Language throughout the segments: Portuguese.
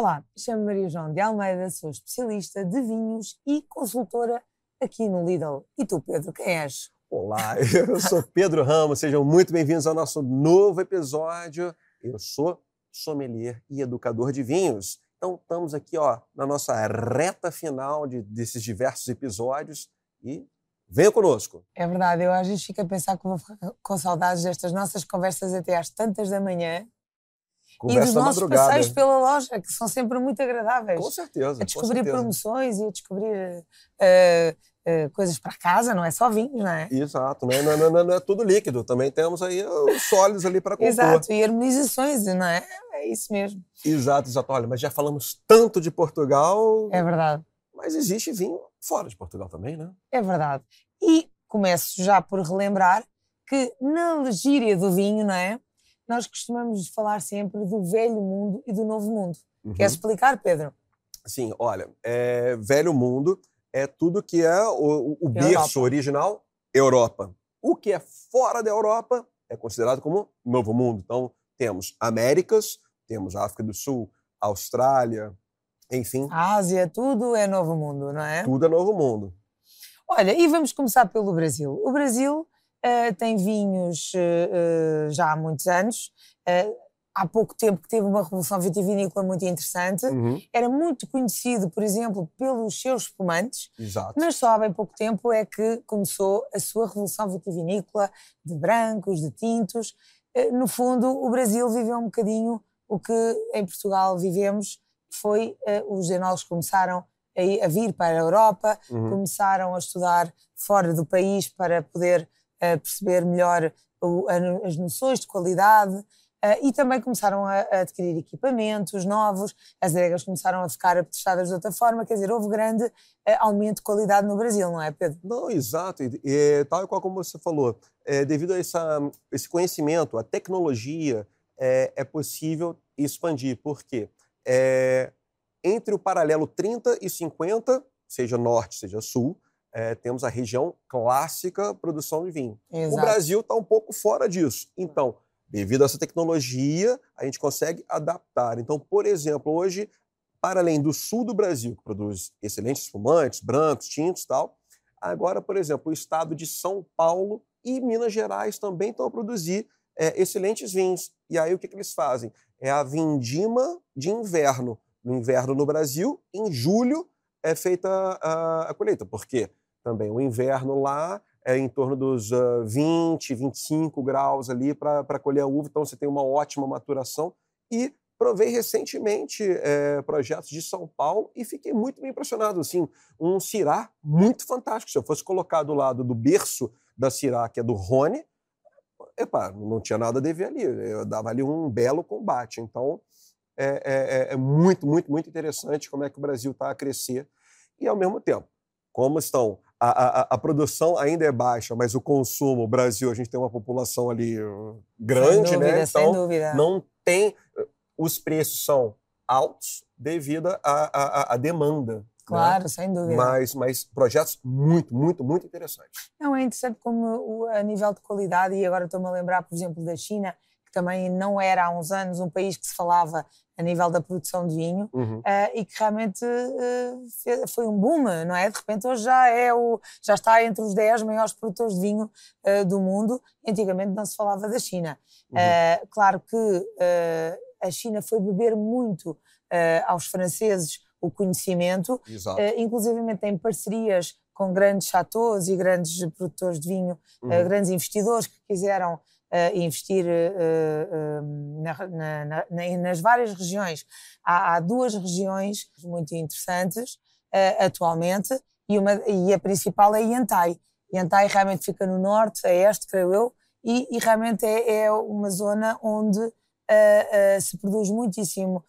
Olá, chamo-me Maria João de Almeida, sou especialista de vinhos e consultora aqui no Lidl. E tu, Pedro, quem és? Olá, eu sou Pedro Ramos, sejam muito bem-vindos ao nosso novo episódio. Eu sou sommelier e educador de vinhos. Então, estamos aqui ó, na nossa reta final de, desses diversos episódios e venha conosco. É verdade, eu às vezes fico a pensar que vou ficar com saudades destas nossas conversas até às tantas da manhã Conversa e dos nossos madrugada. passeios pela loja, que são sempre muito agradáveis. Com certeza. a descobrir certeza. promoções e a descobrir eh, eh, coisas para casa, não é só vinhos, não é? Exato, não é, não, é- não é- não é tudo líquido, também temos aí os sólidos ali para compor. Exato, e harmonizações, não é? É isso mesmo, Exato, exato. Olha, mas já falamos tanto de Portugal, é verdade. mas existe vinho fora de Portugal também, né? É verdade. E começo já por relembrar que na legíria do vinho, não é? Nós costumamos falar sempre do velho mundo e do novo mundo. Uhum. Queres explicar, Pedro? Sim, olha, é, velho mundo é tudo que é o, o berço Europa. original, Europa. O que é fora da Europa é considerado como novo mundo. Então, temos Américas, temos África do Sul, Austrália, enfim, A Ásia, tudo é novo mundo, não é? tudo é novo mundo. Olha, e vamos começar pelo Brasil. O Brasil eh, tem vinhos eh, já há muitos anos. Eh, há pouco tempo que teve uma revolução vitivinícola muito interessante. Uhum, Era muito conhecido, por exemplo, pelos seus espumantes. Exato. Mas só há bem pouco tempo é que começou a sua revolução vitivinícola de brancos, de tintos. No fundo, o Brasil viveu um bocadinho o que em Portugal vivemos, foi os enólogos começaram a vir para a Europa, Uhum. começaram a estudar fora do país para poder eh, perceber melhor o- a- as noções de qualidade eh, e também começaram a, a adquirir equipamentos novos, as adegas começaram a ficar apetestadas de outra forma, quer dizer, houve grande eh, aumento de qualidade no Brasil, não é, Pedro? Não, exato. E, e, tal qual como você falou, é, devido a essa, esse conhecimento, a tecnologia, é, é possível expandir. Por quê? É, entre o paralelo 30 e 50, seja norte, seja sul, é, temos a região clássica produção de vinho. O Exato. Brasil está um pouco fora disso. Então, devido a essa tecnologia, a gente consegue adaptar. Então, por exemplo, hoje, para além do sul do Brasil, que produz excelentes espumantes, brancos, tintos e tal, agora, por exemplo, o estado de São Paulo e Minas Gerais também estão a produzir é, excelentes vinhos. E aí, o que, que eles fazem? É a vindima de inverno. No inverno no Brasil, em julho é feita a, a colheita. Por quê? Também o inverno lá é em torno dos ah, 20, 25 graus ali para colher a uva, então você tem uma ótima maturação. E provei recentemente eh, projetos de São Paulo e fiquei muito bem impressionado. Assim, um Cirá muito fantástico. Se eu fosse colocar do lado do berço da Cirá, que é do Rony, epa, não tinha nada a dever ali. Eu dava ali um belo combate. Então, é, é- é- é muito, muito, muito interessante como é que o Brasil está a crescer. E, ao mesmo tempo, como estão. A, a- a produção ainda é baixa, mas o consumo, o Brasil, a gente tem uma população ali uh, grande, sem dúvida, né? sem Então, dúvida. não tem. Os preços são altos devido à demanda. né? Claro, sem dúvida. Mas, mas projetos muito, muito, muito interessantes. Não, é interessante como a nível de qualidade, e agora estou-me a lembrar, por exemplo, da China, que também não era há uns anos um país que se falava a nível da produção de vinho, Uhum. eh, e que realmente fe- foi um boom, não é? De repente hoje já, é o, já está entre os 10 maiores produtores de vinho eh, do mundo. Antigamente não se falava da China. Uhum. Claro que a China foi beber muito aos franceses o conhecimento, inclusivamente tem parcerias com grandes chateaus e grandes produtores de vinho, Uhum. grandes investidores que quiseram eh, investir eh, eh, na- na- na- na- nas várias regiões. Há, há duas regiões muito interessantes atualmente e, uma, e a principal é Yantai. Yantai realmente fica no norte, a este, creio eu, e, e realmente é, é uma zona onde se produz muitíssimo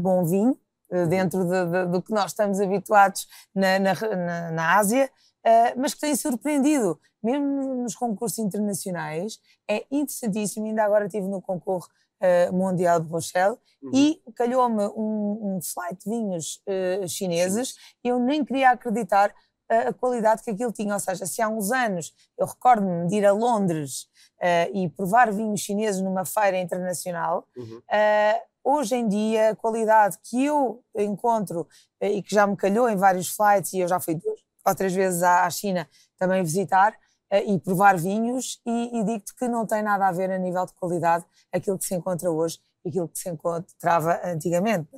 bom vinho, eh, dentro de- de- do que nós estamos habituados na, na, na- Ásia, eh, mas que tem surpreendido, mesmo nos concursos internacionais, é interessantíssimo. Ainda agora estive no concurso eh, mundial de Rochelle Uhum. e calhou-me um, um flight de vinhos eh, chineses e eu nem queria acreditar eh, a qualidade que aquilo tinha. Ou seja, se há uns anos eu recordo-me de ir a Londres eh, e provar vinhos chineses numa feira internacional, Uhum. eh, hoje em dia, a qualidade que eu encontro eh, e que já me calhou em vários flights, e eu já fui duas ou três vezes à China também visitar e provar vinhos, e, e digo-te que não tem nada a ver a nível de qualidade aquilo que se encontra hoje e aquilo que se encontrava antigamente.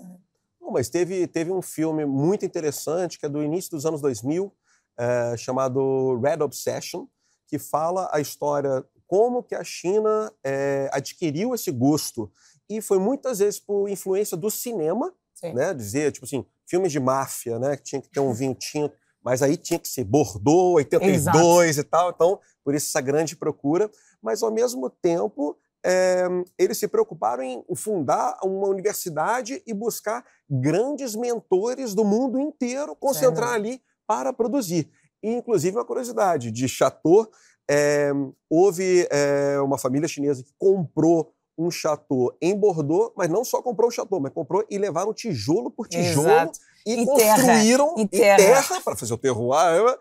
Não, mas teve, teve um filme muito interessante que é do início dos anos 2000, é, chamado Red Obsession, que fala a história como que a China é, adquiriu esse gosto e foi muitas vezes por influência do cinema, Sim. né? Dizer, tipo assim, filmes de máfia, né? Que tinha que ter um vinho tinto, mas aí tinha que ser Bordeaux, 82 Exato. e tal. Então, por isso essa grande procura. Mas, ao mesmo tempo, é, eles se preocuparam em fundar uma universidade e buscar grandes mentores do mundo inteiro, concentrar ali para produzir. E, inclusive, uma curiosidade, de Chateau, é, houve é, uma família chinesa que comprou um chateau em Bordeaux, mas não só comprou o chateau, mas comprou e levaram tijolo por tijolo Exato. E, e construíram terra. E terra, para fazer o terroir,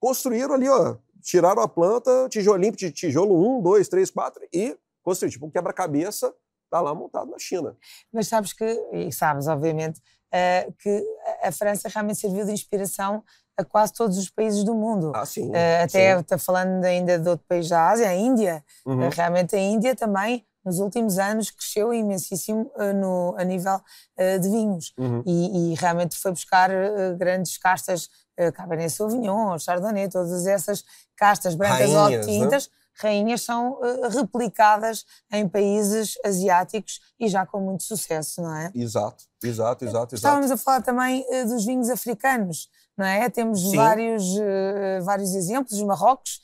construíram ali, ó, tiraram a planta, tijolinho de tijolo, um, dois, três, quatro, e construíram, tipo um quebra-cabeça, tá lá montado na China. Mas sabes que, e sabes, obviamente, uh, que a França realmente serviu de inspiração a quase todos os países do mundo. Ah, sim. Uh, até está falando ainda de outro país da Ásia, a Índia. Uhum. Uh, realmente a Índia também, nos últimos anos, cresceu imensíssimo uh, no, a nível de vinhos. Uhum. E, e, realmente foi buscar grandes castas, Cabernet Sauvignon, Chardonnay, todas essas castas brancas Rainhas, ou né? tintas. Né? rainhas são uh, replicadas em países asiáticos e já com muito sucesso, não é? Exato, exato, exato. Estávamos a falar também uh, dos vinhos africanos não é? Temos vários, uh, vários exemplos, os Marrocos,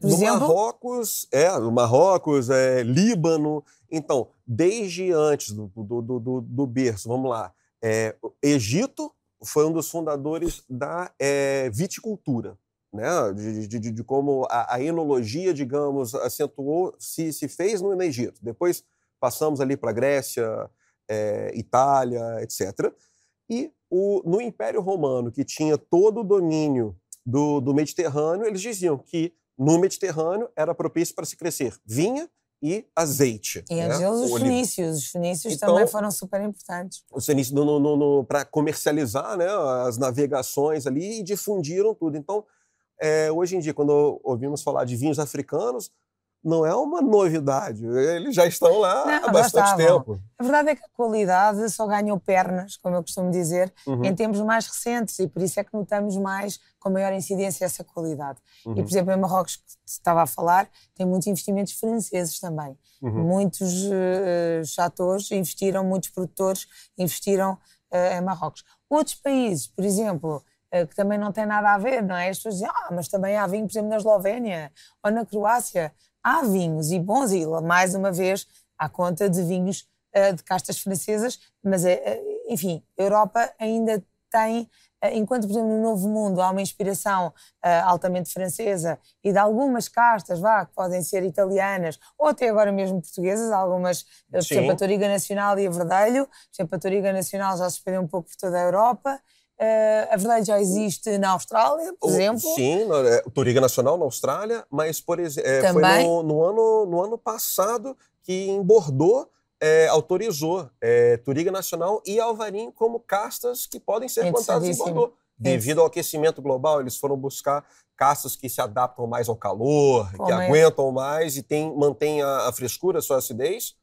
por no. Marrocos, é, no Marrocos, é, Líbano. Então, desde antes do, do, do, do berço, vamos lá, é, Egito foi um dos fundadores da é, viticultura. Né, de, de, de como a, a, enologia, digamos, acentuou, se, se fez no, no Egito. Depois passamos ali para Grécia, é, Itália, etc. E o, no Império Romano, que tinha todo o domínio do, do Mediterrâneo, eles diziam que no Mediterrâneo era propício para se crescer vinha e azeite. E né? os fenícios. Os fenícios então, também foram super importantes. Os fenícios para comercializar né, as navegações ali e difundiram tudo. Então, é, hoje em dia, quando ouvimos falar de vinhos africanos, não é uma novidade. Eles já estão lá não, há bastante tempo. A verdade é que a qualidade só ganhou pernas, como eu costumo dizer, uhum. em tempos mais recentes e por isso é que notamos mais, com maior incidência, essa qualidade. Uhum. E, por exemplo, em Marrocos, que estava a falar, tem muitos investimentos franceses também. Uhum. Muitos uh, chateaus investiram, muitos produtores investiram uh, em Marrocos. Outros países, por exemplo, uh, que também não têm nada a ver, não é? As pessoas dizem, ah, mas também há vinho, por exemplo, na Eslovénia ou na Croácia há vinhos e bons, e mais uma vez, à conta de vinhos uh, de castas francesas, mas, uh, enfim, a Europa ainda tem, enquanto, por exemplo, no Novo Mundo há uma inspiração altamente francesa e de algumas castas, vá, que podem ser italianas ou até agora mesmo portuguesas, algumas, por exemplo, a Toriga Nacional e a Verdelho, por exemplo, a Toriga Nacional já se espalhou um pouco por toda a Europa, Uh, a verdade já existe na Austrália, por exemplo. Sim, é, o Toriga Nacional na Austrália, mas por exemplo, é, foi no, no, ano, no ano passado que em Bordeaux é, autorizou é, Toriga Nacional e Alvarinho como castas que podem ser plantadas em Bordeaux. Devido ao aquecimento global, eles foram buscar castas que se adaptam mais ao calor, que é? aguentam mais e tem, mantêm a, a frescura, a sua acidez.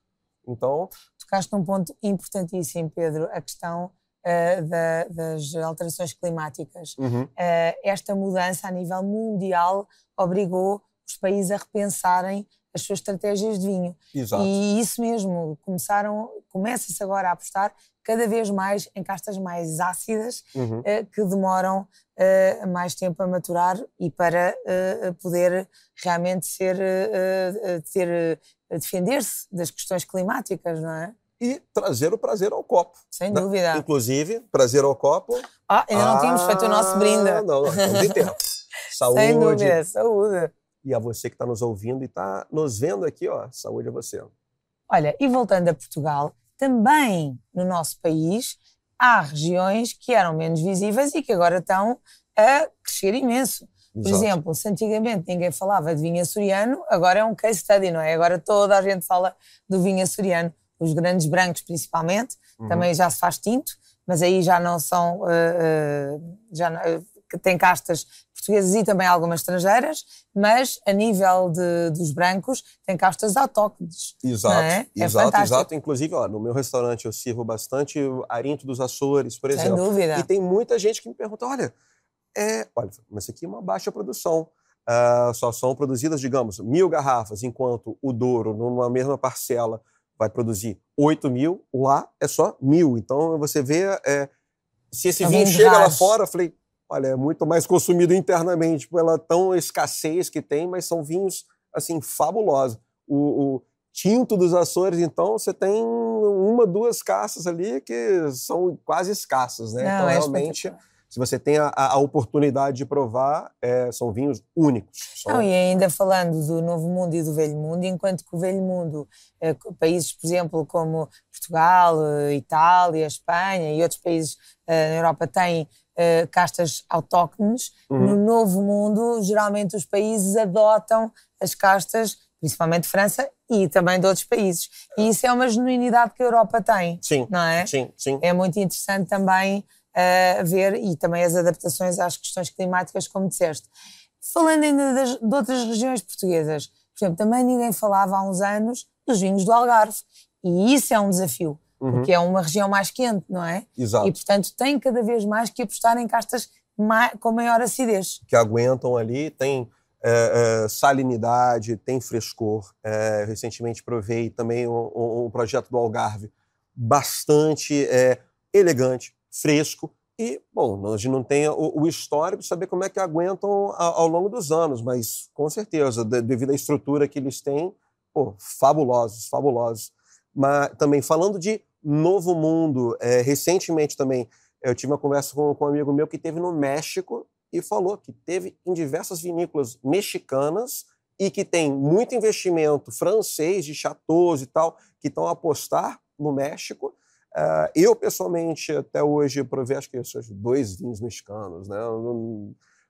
Então. Tocaste num ponto importantíssimo, Pedro, a questão uh, da, das alterações climáticas. Uhum. Uh, esta mudança a nível mundial obrigou os países a repensarem as suas estratégias de vinho. Exato. E isso mesmo, começaram, começa-se agora a apostar cada vez mais em castas mais ácidas uhum. uh, que demoram uh, mais tempo a maturar e para uh, poder realmente ser ter defender-se das questões climáticas, não é? E trazer o prazer ao copo. Sem né? dúvida. Inclusive, prazer ao copo. Ah, ainda não tínhamos feito o nosso brinde. Não, não, estamos em tempo. Saúde. Sem dúvida, saúde. E a você que está nos ouvindo e está nos vendo aqui, ó, saúde a você. Olha, e voltando a Portugal, também no nosso país há regiões que eram menos visíveis e que agora estão a crescer imenso. Por Exato. exemplo, se antigamente ninguém falava de vinho açoriano, agora é um case study, não é? Agora toda a gente fala do vinho açoriano os grandes brancos principalmente, uhum. também já se faz tinto, mas aí já não são, uh, uh, já uh, tem castas portuguesas e também algumas estrangeiras, mas a nível de, dos brancos tem castas autóctones. Exato, é? exato, é exato. Inclusive, ó, no meu restaurante eu sirvo bastante arinto dos Açores, por exemplo. Sem dúvida. E tem muita gente que me pergunta, olha, é, olha, mas aqui é uma baixa produção. Uh, só são produzidas, digamos, mil garrafas, enquanto o Douro, numa mesma parcela, vai produzir 8 mil, lá é só mil. Então você vê, é, se esse é vinho chega lá fora, eu falei, olha, é muito mais consumido internamente pela tão escassez que tem, mas são vinhos, assim, fabulosos. O, o tinto dos Açores, então, você tem uma, duas caças ali que são quase escassas, né? Não, então, é realmente se você tem a, a oportunidade de provar, é, são vinhos únicos. São... Não, e ainda falando do Novo Mundo e do Velho Mundo, enquanto que o Velho Mundo, é, países, por exemplo, como Portugal, eh, Itália, Espanha e outros países é, na Europa têm Uh, castas autóctones. Uhum. No Novo Mundo, geralmente os países adotam as castas, principalmente França e também de outros países. E isso é uma genuinidade que a Europa tem. Sim. Não é? Sim, sim. É muito interessante também uh, ver e também as adaptações às questões climáticas, como disseste. Falando ainda das, de outras regiões portuguesas, por exemplo, também ninguém falava há uns anos dos vinhos do Algarve. E isso é um desafio uhum. porque é uma região mais quente, não é? Exato. E, portanto, tem cada vez mais que apostar em castas com maior acidez. Que aguentam ali, tem é, é, salinidade, tem frescor. É, recentemente provei também um, um, projeto do Algarve bastante elegante, fresco, e, bom, a gente não tem o, o, histórico de saber como é que aguentam ao, ao longo dos anos, mas com certeza, devido à estrutura que eles têm, pô, fabulosos, fabulosos. Mas também falando de Novo Mundo. É, recentemente também eu tive uma conversa com, com um amigo meu que teve no México e falou que teve em diversas vinícolas mexicanas e que tem muito investimento francês de chateaus e tal que estão a apostar no México. Uh, eu, pessoalmente, até hoje, provei acho que esses dois vinhos mexicanos, né?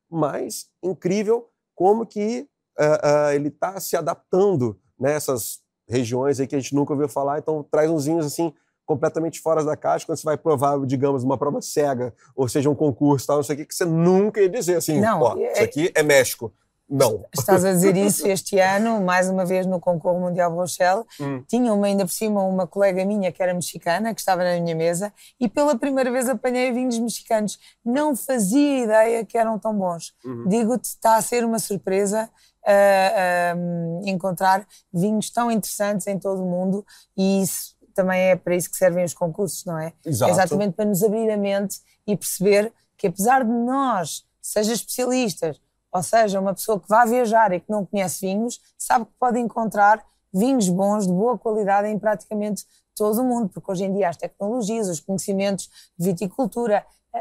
Mas incrível como que uh, uh, ele está se adaptando nessas regiões aí que a gente nunca ouviu falar. Então, traz uns vinhos assim completamente fora da caixa, quando você vai provar, digamos, uma prova cega, ou seja, um concurso, tal, não sei o que, que você nunca ia dizer assim, não, é... isso aqui é México. Não. Estás a dizer isso este ano, mais uma vez no concurso mundial Rochelle. Hum. Tinha uma, ainda por cima uma colega minha que era mexicana, que estava na minha mesa, e pela primeira vez apanhei vinhos mexicanos. Não fazia ideia que eram tão bons. Uhum. Digo-te, está a ser uma surpresa uh, uh, encontrar vinhos tão interessantes em todo o mundo, e isso também é para isso que servem os concursos, não é? Exato. Exatamente para nos abrir a mente e perceber que apesar de nós, seja especialistas, ou seja, uma pessoa que vá viajar e que não conhece vinhos, sabe que pode encontrar vinhos bons, de boa qualidade em praticamente todo o mundo, porque hoje em dia as tecnologias, os conhecimentos de viticultura, a,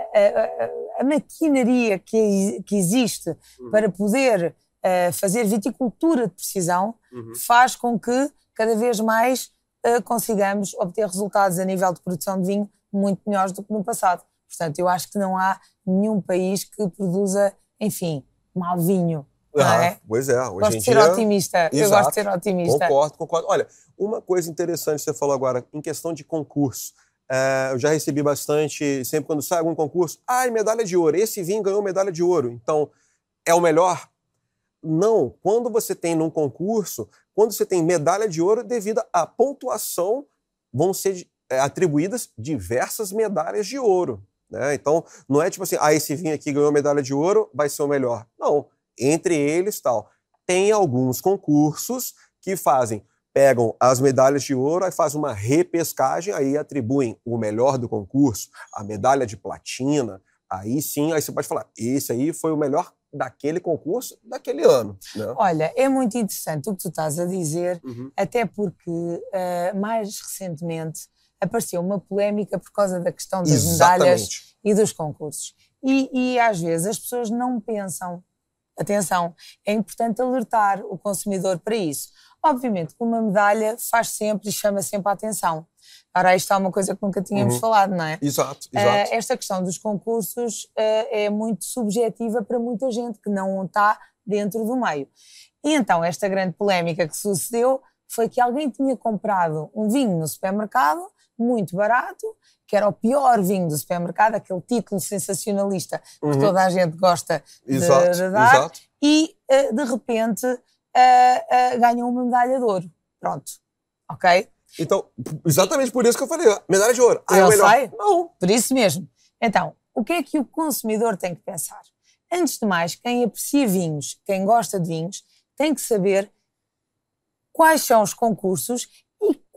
a, a maquinaria que, que existe uhum. para poder uh, fazer viticultura de precisão uhum. faz com que cada vez mais uh, consigamos obter resultados a nível de produção de vinho muito melhores do que no passado. Portanto, eu acho que não há nenhum país que produza, enfim, mal vinho. Ah, é? Pois é, hoje gosto de ser dia... otimista. Exato. Eu gosto de ser otimista. Concordo, concordo. Olha, uma coisa interessante que você falou agora, em questão de concurso. É, eu já recebi bastante, sempre quando sai algum concurso, ai, medalha de ouro, esse vinho ganhou medalha de ouro, então é o melhor? Não, quando você tem num concurso, quando você tem medalha de ouro, devido à pontuação, vão ser é, atribuídas diversas medalhas de ouro. Né? Então, não é tipo assim, ah, esse vinho aqui ganhou medalha de ouro, vai ser o melhor. Não, entre eles tal. Tem alguns concursos que fazem, pegam as medalhas de ouro, aí fazem uma repescagem, aí atribuem o melhor do concurso, a medalha de platina, aí sim, aí você pode falar, esse aí foi o melhor daquele concurso daquele ano. Né? Olha, é muito interessante o que tu estás a dizer, uhum. até porque uh, mais recentemente apareceu uma polémica por causa da questão das Exatamente. medalhas e dos concursos. E, e às vezes as pessoas não pensam. Atenção, é importante alertar o consumidor para isso. Obviamente que uma medalha faz sempre e chama sempre a atenção. Ora, isto é uma coisa que nunca tínhamos uhum. falado, não é? Exato, exato. Uh, esta questão dos concursos uh, é muito subjetiva para muita gente que não está dentro do meio. E então, esta grande polémica que sucedeu foi que alguém tinha comprado um vinho no supermercado, muito barato, que era o pior vinho do supermercado, aquele título sensacionalista Uhum. que toda a gente gosta de, Exato, de dar, exato. e eh, de repente eh, eh, ganhou uma medalha de ouro. Pronto. Ok? Então, exatamente por isso que eu falei, medalha de ouro. Ah, é Eu melhor. sei. Não. Por isso mesmo. Então, o que é que o consumidor tem que pensar? Antes de mais, quem aprecia vinhos, quem gosta de vinhos, tem que saber quais são os concursos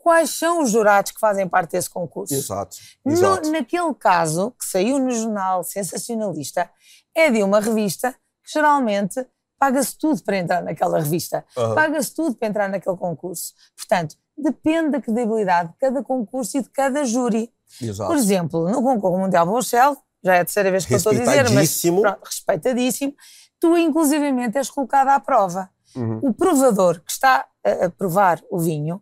quais são os jurados que fazem parte desse concurso. Exato. No- Exato. naquele caso, que saiu no jornal sensacionalista, é de uma revista que geralmente paga-se tudo para entrar naquela revista. Aham. Paga-se tudo para entrar naquele concurso. Portanto, depende da credibilidade de cada concurso e de cada júri. Exato. Por exemplo, no concurso mundial Bruxelas, já é a terceira vez que eu estou a dizer, mas Respeitadíssimo. pronto, respeitadíssimo, tu inclusivamente és colocado à prova. Uhum. O provador que está a provar o vinho,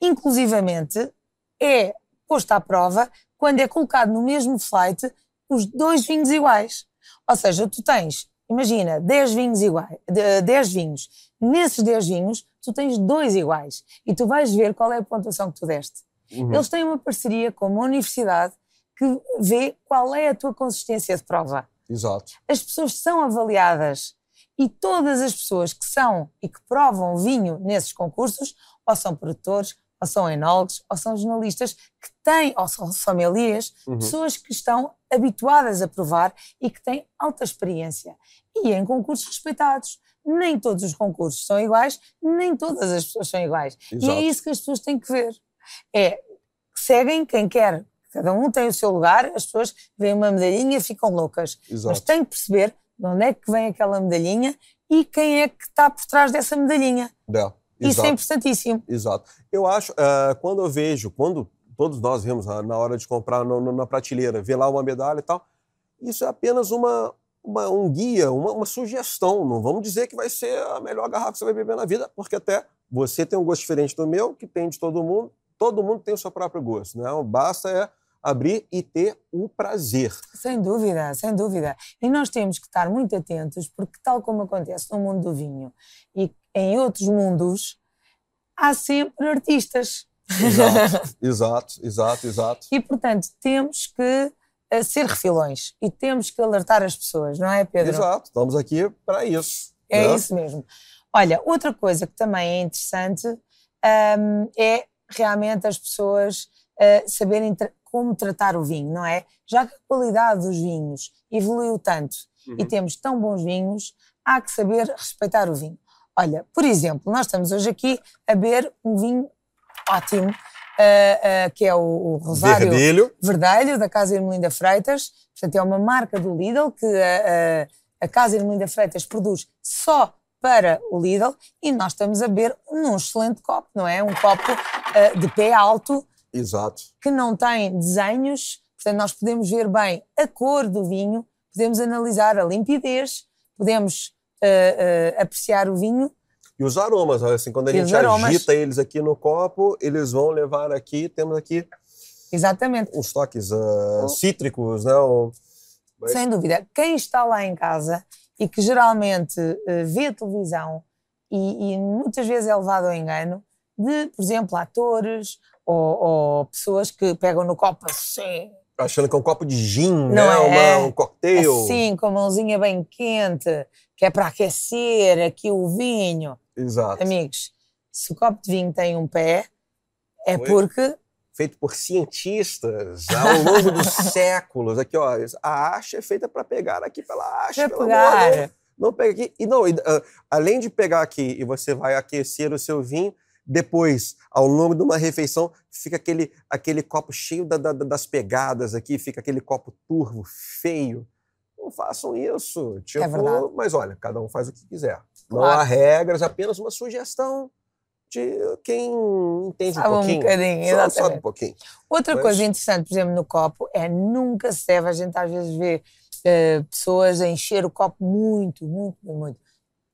inclusivamente, é posto à prova quando é colocado no mesmo flight os dois vinhos iguais. Ou seja, tu tens, imagina, 10 vinhos iguais, de- 10 vinhos. Nesses 10 vinhos, tu tens dois iguais. E tu vais ver qual é a pontuação que tu deste. Uhum. Eles têm uma parceria com uma universidade que vê qual é a tua consistência de prova. Exato. As pessoas são avaliadas e todas as pessoas que são e que provam vinho nesses concursos, ou são produtores, ou são enólogos, ou são jornalistas que têm, ou são sommeliers, Uhum. pessoas que estão habituadas a provar e que têm alta experiência. E em concursos respeitados. Nem todos os concursos são iguais, nem todas as pessoas são iguais. E Exato. é isso que as pessoas têm que ver. É, seguem quem quer. Cada um tem o seu lugar, as pessoas veem uma medalhinha e ficam loucas. Mas Exato. têm que perceber de onde é que vem aquela medalhinha e quem é que está por trás dessa medalhinha. É, Isso é importantíssimo. Exato. Eu acho, eh, quando eu vejo, quando todos nós vemos ah, na hora de comprar no- no- na prateleira, ver lá uma medalha e tal, isso é apenas uma, uma- um guia, uma, uma sugestão. Não vamos dizer que vai ser a melhor garrafa que você vai beber na vida, porque até você tem um gosto diferente do meu, que tem de todo mundo, todo mundo tem o seu próprio gosto. Né? Basta é abrir e ter o prazer. Sem dúvida, sem dúvida. E nós temos que estar muito atentos, porque, tal como acontece no mundo do vinho e em outros mundos, há sempre artistas. Exato, exato, exato, exato. E, portanto, temos que eh, ser refilões e temos que alertar as pessoas, não é, Pedro? Exato, estamos aqui para isso. É né? isso mesmo. Olha, outra coisa que também é interessante hum, é realmente as pessoas eh, saberem tra- como tratar o vinho, não é? Já que a qualidade dos vinhos evoluiu tanto e Uhum. temos tão bons vinhos, há que saber respeitar o vinho. Olha, por exemplo, nós estamos hoje aqui a beber um vinho ótimo, eh, eh, que é o, o Rosário Verdelho. Verdelho, da Casa Irmelinda Freitas. Portanto, é uma marca do Lidl que a, a, a Casa Irmelinda Freitas produz só para o Lidl e nós estamos a beber num excelente copo, não é? Um copo ah, de pé alto Exato. que não tem desenhos, portanto, nós podemos ver bem a cor do vinho, podemos analisar a limpidez, podemos ah, apreciar o vinho. E os aromas, assim, quando a os gente aromas. agita eles aqui no copo, eles vão levar aqui, temos aqui Exatamente. uns toques ah, cítricos, né? Um- Mas- Sem dúvida. Quem está lá em casa e que geralmente eh, vê televisão e, e muitas vezes é levado ao engano de, por exemplo, atores ou, ou pessoas que pegam no copo assim, achando que é um copo de gin, Não né? é? Uma- um cocktail. assim, com a mãozinha bem quente, que é para aquecer aqui o vinho. Exato. Amigos, se o copo de vinho tem um pé, é porque Feito por cientistas ao longo dos séculos. Aqui, ó, a haste é feita para pegar aqui pela haste. pelo amor, não- pegar. Não pega aqui. E não, e, ah, além de pegar aqui e você vai aquecer o seu vinho, depois, ao longo de uma refeição, fica aquele, aquele copo cheio da- da- das pegadas aqui, fica aquele copo turvo, feio. Não façam isso. Tipo, É verdade. mas olha, cada um faz o que quiser. Não Claro. há regras, apenas uma sugestão de quem entende Sabe um um pouquinho. bocadinho, Só- sabe um pouquinho. Outra Mas- coisa interessante, por exemplo, no copo, é nunca se deve, a gente às vezes vê eh, pessoas a encher o copo muito, muito, muito.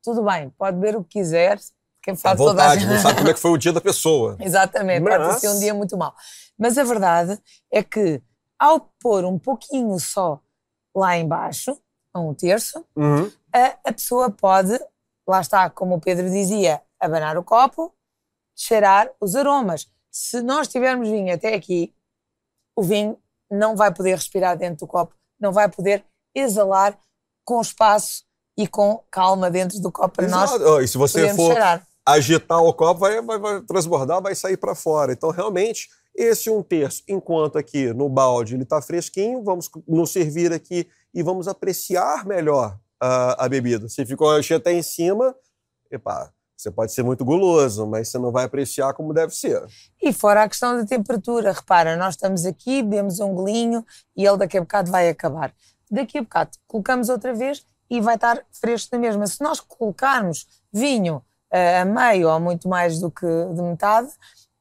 Tudo bem, pode beber o que quiser, quem À faz toda a gente. não sabe como é que foi o dia da pessoa. Exatamente, pode Mas- ser um dia muito mau. Mas a verdade é que ao pôr um pouquinho só lá embaixo, a um terço, Uhum. a, a pessoa pode, lá está, como o Pedro dizia, abanar o copo cheirar os aromas. Se nós tivermos vinho até aqui, o vinho não vai poder respirar dentro do copo, não vai poder exalar com espaço e com calma dentro do copo para Exato. nós. Oh, e se você for cheirar. Agitar o copo, vai, vai, vai transbordar, vai sair para fora. Então, realmente, esse um terço, enquanto aqui no balde ele está fresquinho, vamos nos servir aqui e vamos apreciar melhor a, a bebida. Se ficou cheio até em cima, epá, você pode ser muito guloso, mas você não vai apreciar como deve ser. E fora a questão da temperatura, repara, nós estamos aqui, bebemos um golinho e ele daqui a bocado vai acabar. Daqui a bocado colocamos outra vez e vai estar fresco na mesma. Se nós colocarmos vinho a meio ou muito mais do que de metade,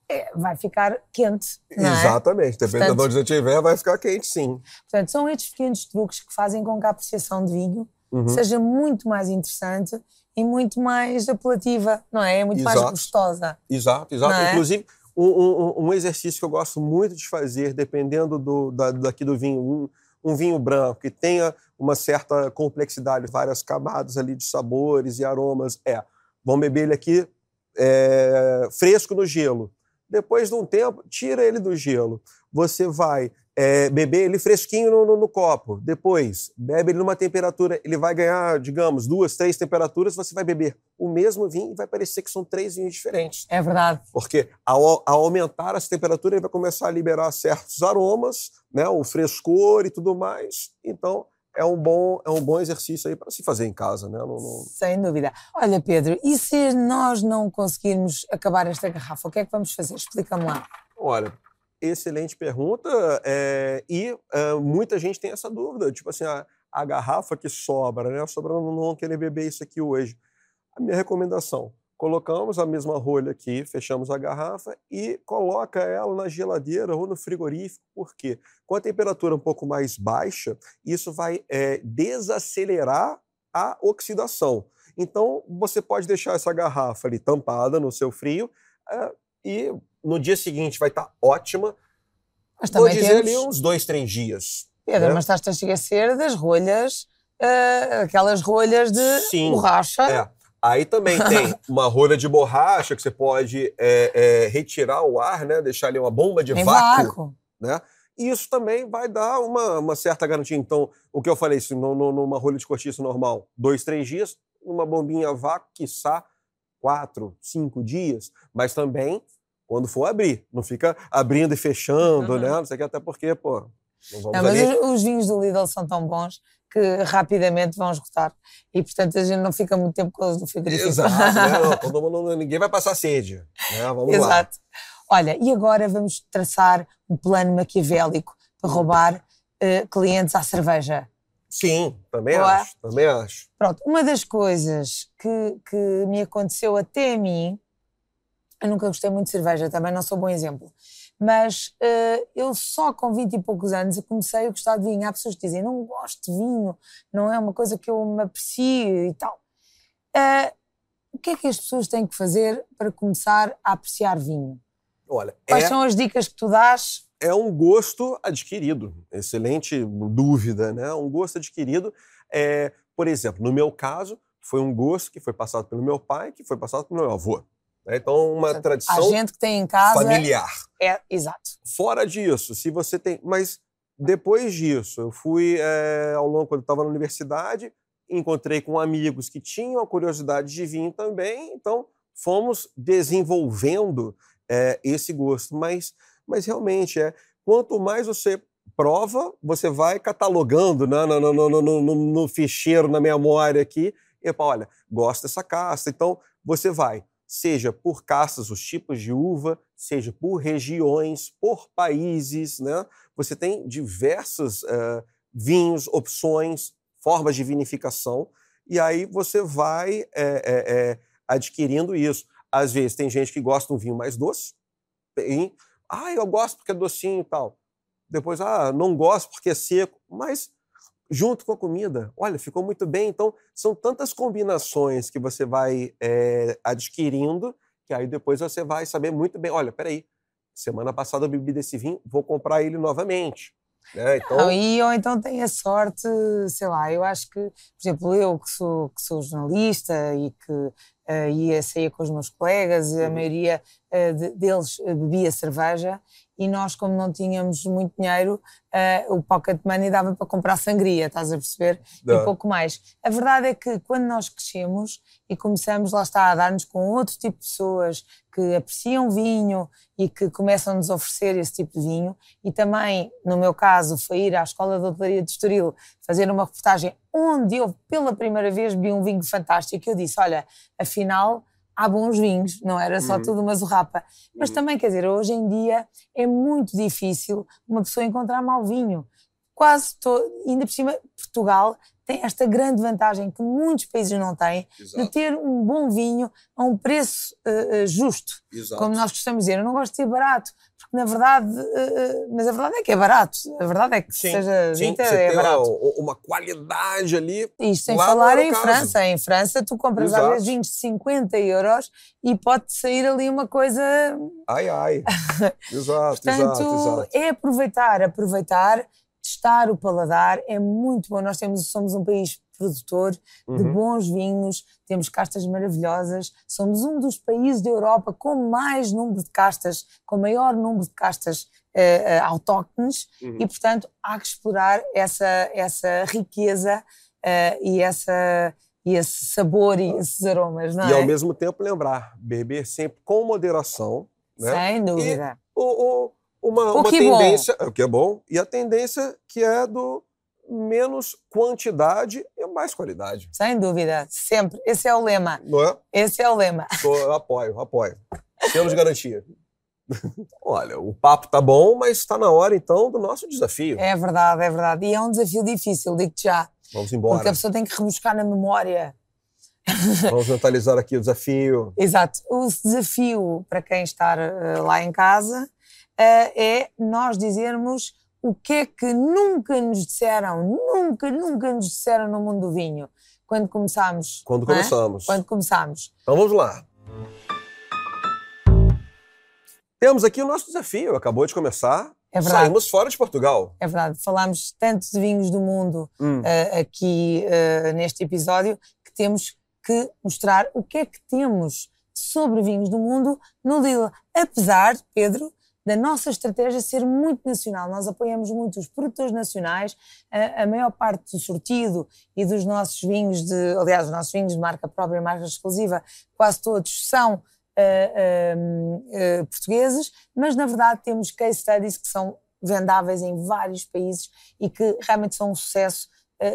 é, vai ficar quente. É? Exatamente, dependendo de onde você estiver, vai ficar quente sim. Portanto, são estes pequenos truques que fazem com que a apreciação de vinho uhum. seja muito mais interessante e muito mais apelativa, não é? É muito exato. mais gostosa. Exato, exato. É? Inclusive, um, um, um, exercício que eu gosto muito de fazer, dependendo do, da, daqui do vinho, um, um, vinho branco que tenha uma certa complexidade, várias camadas ali de sabores e aromas, é, vamos beber ele aqui é, fresco no gelo. Depois de um tempo, tira ele do gelo. Você vai é, beber ele fresquinho no, no, no, copo. Depois, bebe ele numa temperatura, ele vai ganhar, digamos, duas, três temperaturas, você vai beber o mesmo vinho e vai parecer que são três vinhos diferentes. É verdade. Porque ao, ao aumentar essa temperatura, ele vai começar a liberar certos aromas, né, o frescor e tudo mais. Então, é um bom, é um bom exercício aí para se fazer em casa, né? Não, não... Sem dúvida. Olha, Pedro, e se nós não conseguirmos acabar esta garrafa, o que é que vamos fazer? Explica-me lá. Olha, Excelente pergunta. É, e é, muita gente tem essa dúvida. Tipo assim, a, a garrafa que sobra, né? Sobra não vão querer beber isso aqui hoje. A minha recomendação: colocamos a mesma rolha aqui, fechamos a garrafa e coloca ela na geladeira ou no frigorífico. Por quê? Com a temperatura um pouco mais baixa, isso vai é, desacelerar a oxidação. Então, você pode deixar essa garrafa ali tampada no seu frio é, e no dia seguinte vai estar tá ótima. Mas Vou dizer temos... ali uns dois, três dias. Pedro, né? mas estás a esquecer das rolhas, uh, aquelas rolhas de Sim, borracha. É. Aí também tem uma rolha de borracha que você pode é, é, retirar o ar, né? Deixar ali uma bomba de vácuo, vácuo. Né? E isso também vai dar uma, uma, certa garantia. Então, o que eu falei, se numa rolha de cortiça normal, dois, três dias, uma bombinha a vácuo, quiçá, quatro, cinco dias, mas também quando for abrir. Não fica abrindo e fechando, uhum. né? Não sei que, até porque, pô. Não, não mas os, os, vinhos do Lidl são tão bons que rapidamente vão esgotar. E, portanto, a gente não fica muito tempo com eles no frigorífico. Exato. né? ninguém vai passar sede. Né? Vamos Exato. Lá. Olha, e agora vamos traçar um plano maquiavélico para roubar uh, clientes à cerveja. Sim, também acho, também acho. Pronto, uma das coisas que, que me aconteceu até a mim eu nunca gostei muito de cerveja, também não sou bom exemplo. Mas uh, eu só com 20 e poucos anos comecei a gostar de vinho. Há pessoas que dizem, não gosto de vinho, não é uma coisa que eu me aprecio e tal. Uh, o que é que as pessoas têm que fazer para começar a apreciar vinho? Olha, Quais é, são as dicas que tu dás? É um gosto adquirido. Excelente dúvida, né? Um gosto adquirido. É, por exemplo, no meu caso, foi um gosto que foi passado pelo meu pai, que foi passado pelo meu avô. Né? Então, uma tradição a gente que tem em casa familiar. É, exato. Fora disso, se você tem. Mas depois disso, eu fui é, ao longo, quando estava na universidade, encontrei com amigos que tinham a curiosidade de vinho também, então fomos desenvolvendo é, esse gosto. Mas, mas realmente, é quanto mais você prova, você vai catalogando né, no, no, no, no, no ficheiro, na memória aqui, e, olha, gosto dessa casta. Então, você vai seja por castas, os tipos de uva, seja por regiões, por países, né? Você tem diversos uh, vinhos, opções, formas de vinificação, e aí você vai é, é, é, adquirindo isso. Às vezes tem gente que gosta de um vinho mais doce, e, ah, eu gosto porque é docinho e tal. Depois, ah, não gosto porque é seco, mas junto com a comida. Olha, ficou muito bem. Então, são tantas combinações que você vai é, adquirindo que aí depois você vai saber muito bem. Olha, peraí, semana passada eu bebi desse vinho, vou comprar ele novamente. Né? Então... Não, e, ou então tem a sorte, sei lá, eu acho que, por exemplo, eu que sou, que sou jornalista e que uh, ia sair com os meus colegas, a uhum. maioria uh, de, deles bebia cerveja e nós, como não tínhamos muito dinheiro, uh, o pocket money dava para comprar sangria, estás a perceber? Dá. E pouco mais. A verdade é que quando nós crescemos e começamos, lá está, a dar-nos com outro tipo de pessoas que apreciam vinho e que começam a nos oferecer esse tipo de vinho, e também, no meu caso, foi ir à Escola de Hotelaria de Estoril fazer uma reportagem onde eu, pela primeira vez, vi um vinho fantástico. e Eu disse: Olha, afinal há bons vinhos, não era só uhum. tudo uma zurrapa. Mas uhum. também, quer dizer, hoje em dia é muito difícil uma pessoa encontrar mau vinho. Quase todo, ainda por cima, Portugal tem esta grande vantagem que muitos países não têm, Exato. de ter um bom vinho a um preço uh, justo. Exato. Como nós costumamos dizer, eu não gosto de ser barato, porque na verdade, uh, mas a verdade é que é barato. A verdade é que sim, seja sim, dita, é barato. Uma qualidade ali. Isto sem falar em caso. França. Em França, tu compras Exato. às vezes vinhos de 50 euros e pode sair ali uma coisa. Ai, ai. exato, Portanto, exato, exato. É aproveitar, aproveitar testar o paladar é muito bom. Nós temos, somos um país produtor uhum. de bons vinhos, temos castas maravilhosas, somos um dos países da Europa com mais número de castas, com maior número de castas uh, uh, autóctones uhum. e, portanto, há que explorar essa, essa riqueza uh, e, essa, e esse sabor e esses aromas, não e, é? ao mesmo tempo, lembrar, beber sempre com moderação. Né? Sem dúvida. E o, o uma, uma tendência, bom. o que é bom, e a tendência que é do menos quantidade e mais qualidade. Sem dúvida, sempre. Esse é o lema. Não é? Esse é o lema. Tô, eu apoio, apoio. Temos garantia. Olha, o papo tá bom, mas está na hora então do nosso desafio. É verdade, é verdade. E é um desafio difícil, digo-te já. Vamos embora. Porque a pessoa tem que rebuscar na memória. Vamos mentalizar aqui o desafio. Exato. O desafio para quem está uh, lá em casa é nós dizermos o que é que nunca nos disseram, nunca, nunca nos disseram no mundo do vinho, quando começámos. Quando começamos. É? Quando começámos. Então vamos lá. Temos aqui o nosso desafio, acabou de começar. É verdade. Saímos fora de Portugal. É verdade. Falámos tanto de vinhos do mundo hum. uh, aqui uh, neste episódio que temos que mostrar o que é que temos sobre vinhos do mundo no Lidl. Apesar, Pedro, da nossa estratégia ser muito nacional. Nós apoiamos muito os produtores nacionais, a, a, maior parte do sortido e dos nossos vinhos, de, aliás, os nossos vinhos de marca própria, marca exclusiva, quase todos são uh, uh, uh, portugueses, mas na verdade temos case studies que são vendáveis em vários países e que realmente são um sucesso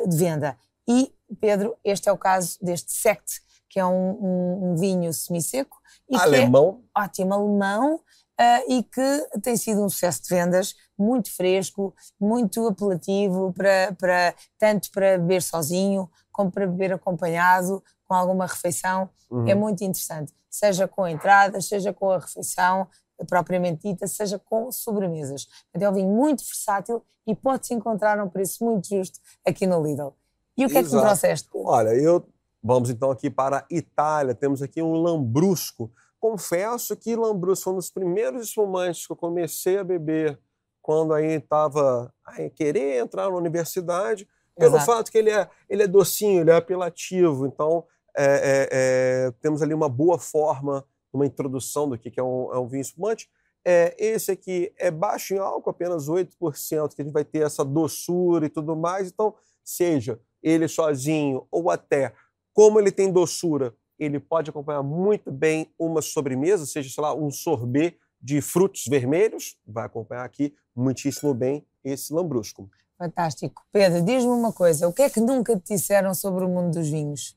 de venda. E, Pedro, este é o caso deste Sect, que é um, um, um vinho semi-seco. Alemão. É ótimo, alemão, Uh, e que tem sido um sucesso de vendas, muito fresco, muito apelativo, para, para, tanto para beber sozinho, como para beber acompanhado, com alguma refeição. Uhum. É muito interessante, seja com entradas, seja com a refeição propriamente dita, seja com sobremesas. Então é um vinho muito versátil e pode-se encontrar a um preço muito justo aqui no Lidl. E o que Exato. é que me trouxeste? Olha, eu vamos então aqui para a Itália. Temos aqui um lambrusco confesso que Lambrusco foi um dos primeiros espumantes que eu comecei a beber quando aí estava a querer entrar na universidade, pelo Exato. fato que ele é, ele é docinho, ele é apelativo. Então, é, é, é, temos ali uma boa forma, uma introdução do que é um, é um vinho espumante. É, esse aqui é baixo em álcool, apenas 8%, que a gente vai ter essa doçura e tudo mais. Então, seja ele sozinho ou até como ele tem doçura, ele pode acompanhar muito bem uma sobremesa, seja, sei lá, um sorbet de frutos vermelhos, vai acompanhar aqui muitíssimo bem esse lambrusco. Fantástico. Pedro, diz-me uma coisa, o que é que nunca te disseram sobre o mundo dos vinhos?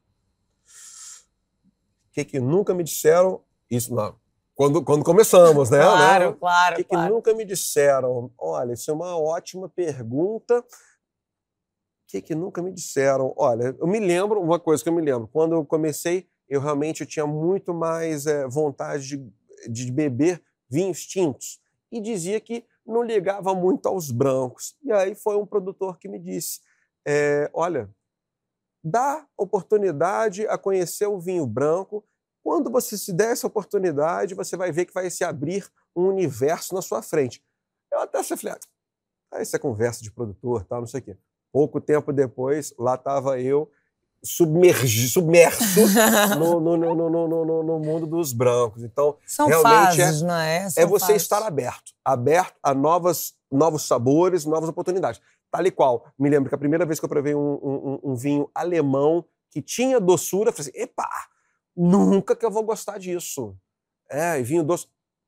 O que é que nunca me disseram? Isso não. Quando, quando começamos, né? Claro, né? claro. O que, claro. que nunca me disseram? Olha, isso é uma ótima pergunta. O que, que nunca me disseram? Olha, eu me lembro, uma coisa que eu me lembro, quando eu comecei eu realmente eu tinha muito mais é, vontade de, de beber vinhos tintos. E dizia que não ligava muito aos brancos. E aí foi um produtor que me disse: é, olha, dá oportunidade a conhecer o vinho branco. Quando você se der essa oportunidade, você vai ver que vai se abrir um universo na sua frente. Eu até falei, ah, Ah, isso é conversa de produtor, tal, não sei o quê. Pouco tempo depois, lá estava eu submergi, submerso no, no, no, no, mundo dos brancos. Então, São realmente fases, é, não é? É você fases. estar aberto, aberto a novas, novos sabores, novas oportunidades. Tal e qual. Me lembro que a primeira vez que eu provei um, um, um vinho alemão que tinha doçura, eu falei assim, epa, nunca que eu vou gostar disso. É, e vinho doce.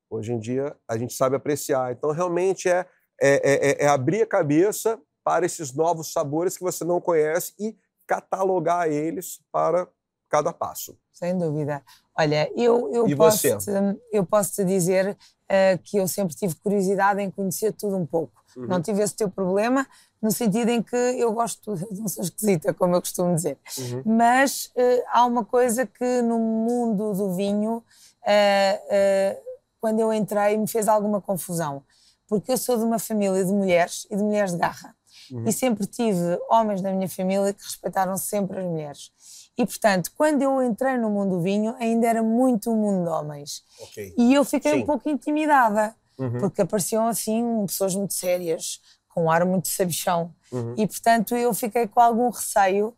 Hoje em dia, a gente sabe apreciar. Então, realmente é, é, é, é abrir a cabeça para esses novos sabores que você não conhece e catalogar eles para cada passo. Sem dúvida. Olha, eu, eu, posso, te, eu posso te dizer uh, que eu sempre tive curiosidade em conhecer tudo um pouco. Uhum. Não tive esse teu problema, no sentido em que eu gosto, não sou esquisita, como eu costumo dizer, uhum. mas uh, há uma coisa que no mundo do vinho, uh, quando eu entrei, me fez alguma confusão, porque eu sou de uma família de mulheres e de mulheres de garra. Uhum. E sempre tive homens na minha família que respeitaram sempre as mulheres. E, portanto, quando eu entrei no mundo do vinho, ainda era muito um mundo de homens. Okay. E eu fiquei Sim. um pouco intimidada, uhum. porque apareciam assim pessoas muito sérias, com um ar muito sabichão. Uhum. E, portanto, eu fiquei com algum receio uh,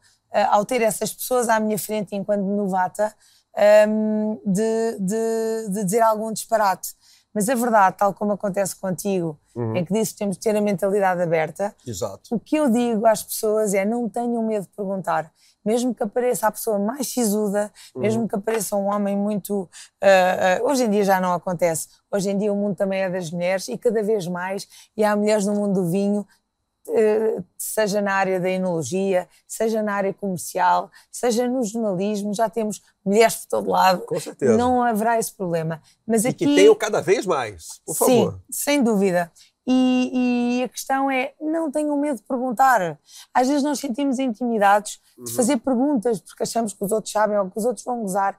ao ter essas pessoas à minha frente enquanto novata um, de, de, de dizer algum disparate. Mas a verdade, tal como acontece contigo, uhum. em que dizes que temos de ter a mentalidade aberta, Exato. o que eu digo às pessoas é não tenham medo de perguntar. Mesmo que apareça a pessoa mais sisuda, uhum. mesmo que apareça um homem muito. Uh, uh, hoje em dia já não acontece. Hoje em dia o mundo também é das mulheres e cada vez mais. E há mulheres no mundo do vinho seja na área da enologia, seja na área comercial, seja no jornalismo, já temos mulheres por todo lado. Com certeza. Não haverá esse problema. Mas e aqui, que tenham cada vez mais, por favor. Sim, sem dúvida. E, e, a questão é, não tenham medo de perguntar. Às vezes nós sentimos intimidados de uhum. fazer perguntas porque achamos que os outros sabem ou que os outros vão gozar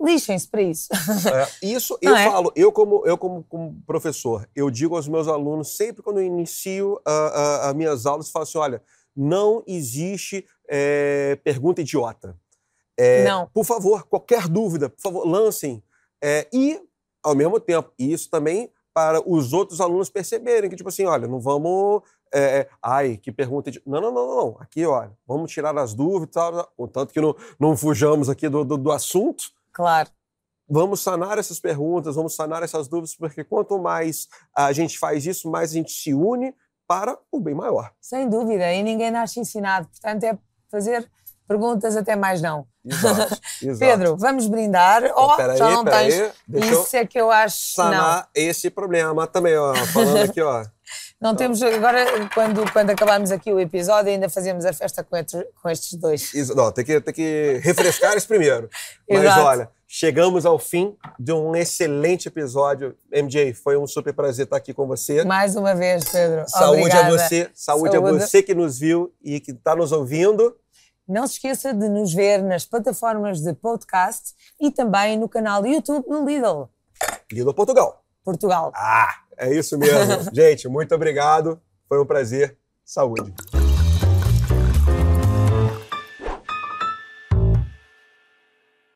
lixem-se para isso. É, isso eu é? falo, eu como, eu como, como, professor, eu digo aos meus alunos, sempre quando eu inicio as minhas aulas, eu falo assim, olha, não existe é, pergunta idiota. É, não. Por favor, qualquer dúvida, por favor, lancem. É, e, ao mesmo tempo, isso também para os outros alunos perceberem que, tipo assim, olha, não vamos é, ai, que pergunta de. Não, não, não, não. Aqui, olha, vamos tirar as dúvidas, tal, tanto que não, não fujamos aqui do, do, do assunto, Claro. Vamos sanar essas perguntas, vamos sanar essas dúvidas, porque quanto mais a gente faz isso, mais a gente se une para o bem maior. Sem dúvida, e ninguém nasce ensinado, portanto é fazer perguntas até mais não. Exato, exato. Pedro, vamos brindar. Oh, oh já não tens. Aí, Isso é que eu acho. Sanar não. esse problema também, ó. Falando aqui, ó. Não temos. Agora, quando, quando acabamos aqui o episódio, ainda fazemos a festa com, estes, com estes dois. Isso, não, tem que, tem que refrescar esse primeiro. Mas Exato. olha, chegamos ao fim de um excelente episódio. MJ, foi um super prazer estar aqui com você. Mais uma vez, Pedro. Saúde Obrigada. a você, saúde, saúde a você que nos viu e que está nos ouvindo. Não se esqueça de nos ver nas plataformas de podcast e também no canal YouTube do Lidl. Lidl Portugal. Portugal. Ah, é isso mesmo. Gente, muito obrigado. Foi um prazer. Saúde.